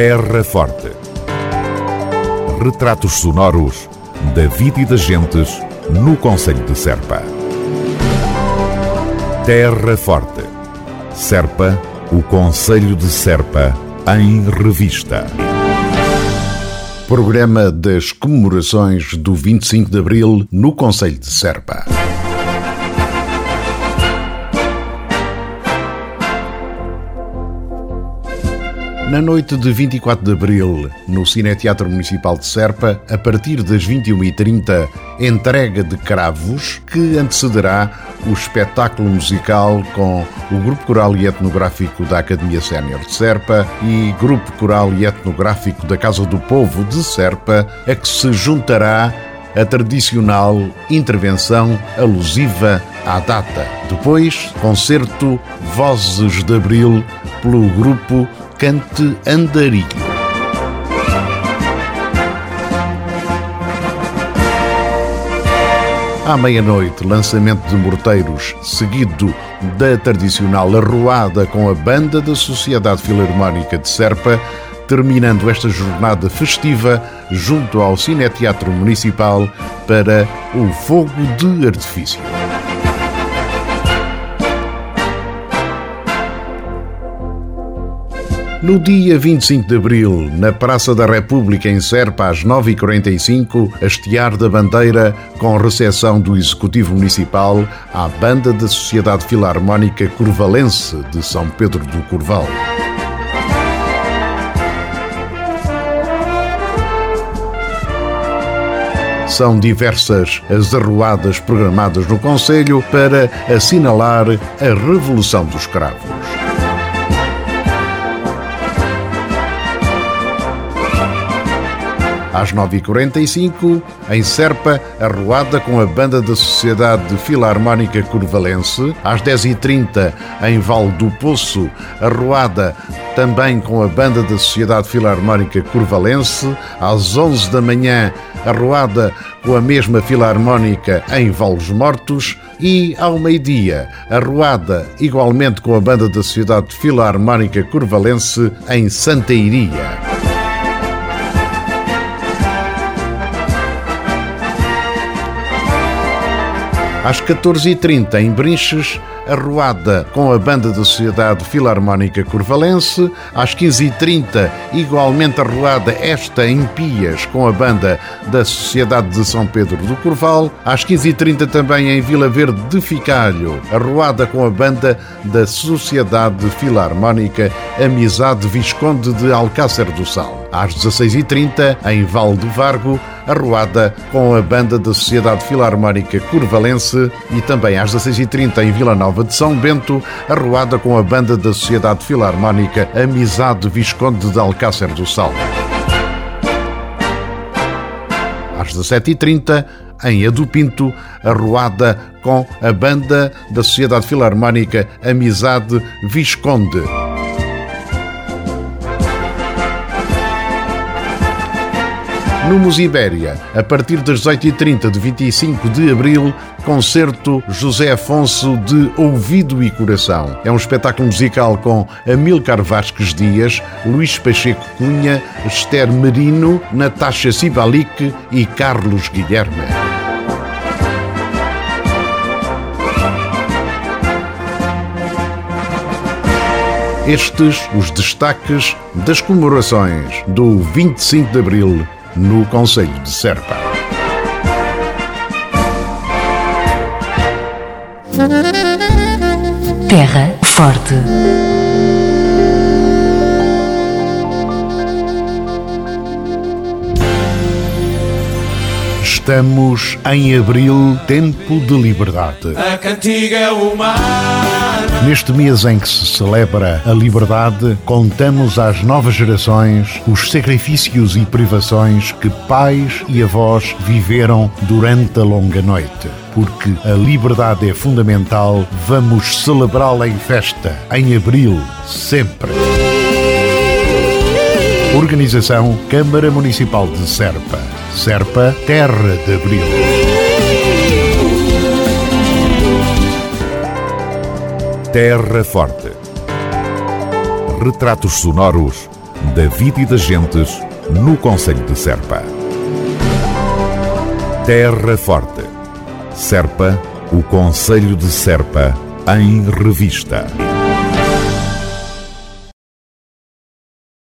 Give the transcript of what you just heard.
Terra Forte. Retratos sonoros da vida e das gentes no Conselho de Serpa. Terra Forte. Serpa, o Conselho de Serpa, em revista. Programa das comemorações do 25 de Abril no Conselho de Serpa. Na noite de 24 de abril, no Cineteatro Municipal de Serpa, a partir das 21h30, entrega de cravos que antecederá o espetáculo musical com o Grupo Coral e Etnográfico da Academia Sénior de Serpa e Grupo Coral e Etnográfico da Casa do Povo de Serpa, a que se juntará a tradicional intervenção alusiva à data. Depois, concerto Vozes de Abril pelo grupo Cante Andarilho. À meia-noite, lançamento de morteiros, seguido da tradicional arruada com a banda da Sociedade Filarmónica de Serpa, terminando esta jornada festiva junto ao Cineteatro Municipal para o Fogo de Artifício. No dia 25 de abril, na Praça da República, em Serpa, às 9h45, hastear da bandeira com recepção do Executivo Municipal à Banda da Sociedade Filarmónica Curvalense de São Pedro do Curval. São diversas as arruadas programadas no Conselho para assinalar a Revolução dos Cravos. Às 9h45, em Serpa, arruada com a banda da Sociedade Filarmónica Curvalense. Às 10h30, em Val do Poço, arruada também com a banda da Sociedade Filarmónica Curvalense. Às 11 da manhã, arruada com a mesma Filarmónica em Valos Mortos. E ao meio-dia, arruada igualmente com a banda da Sociedade Filarmónica Curvalense em Santa Iria. Às 14h30, em Brinches, arruada com a Banda da Sociedade Filarmónica Curvalense. Às 15h30, igualmente arruada esta em Pias com a Banda da Sociedade de São Pedro do Curval. Às 15h30 também em Vila Verde de Ficalho, arruada com a Banda da Sociedade Filarmónica Amizade Visconde de Alcácer do Sal. Às 16h30, em Val do Vargo, arruada com a Banda da Sociedade Filarmónica Curvalense e também às 16h30 em Vila Nova de São Bento, arruada com a Banda da Sociedade Filarmónica Amizade Visconde de Alcácer do Sal. Às 17h30, em Adupinto, arruada com a Banda da Sociedade Filarmónica Amizade Visconde. No Musibéria, a partir das 18h30 de 25 de abril, concerto José Afonso de Ouvido e Coração. É um espetáculo musical com Amilcar Vasques Dias, Luís Pacheco Cunha, Esther Merino, Natasha Sibalic e Carlos Guilherme. Estes os destaques das comemorações do 25 de Abril no Conselho de Serpa. Terra Forte. Estamos em abril, tempo de liberdade. A cantiga humana. Neste mês em que se celebra a liberdade, contamos às novas gerações os sacrifícios e privações que pais e avós viveram durante a longa noite. Porque a liberdade é fundamental, vamos celebrá-la em festa, em abril, sempre. Organização Câmara Municipal de Serpa. Serpa, Terra de Abril. Terra Forte. Retratos sonoros da vida e das gentes no Conselho de Serpa. Terra Forte. Serpa, o Conselho de Serpa, em revista.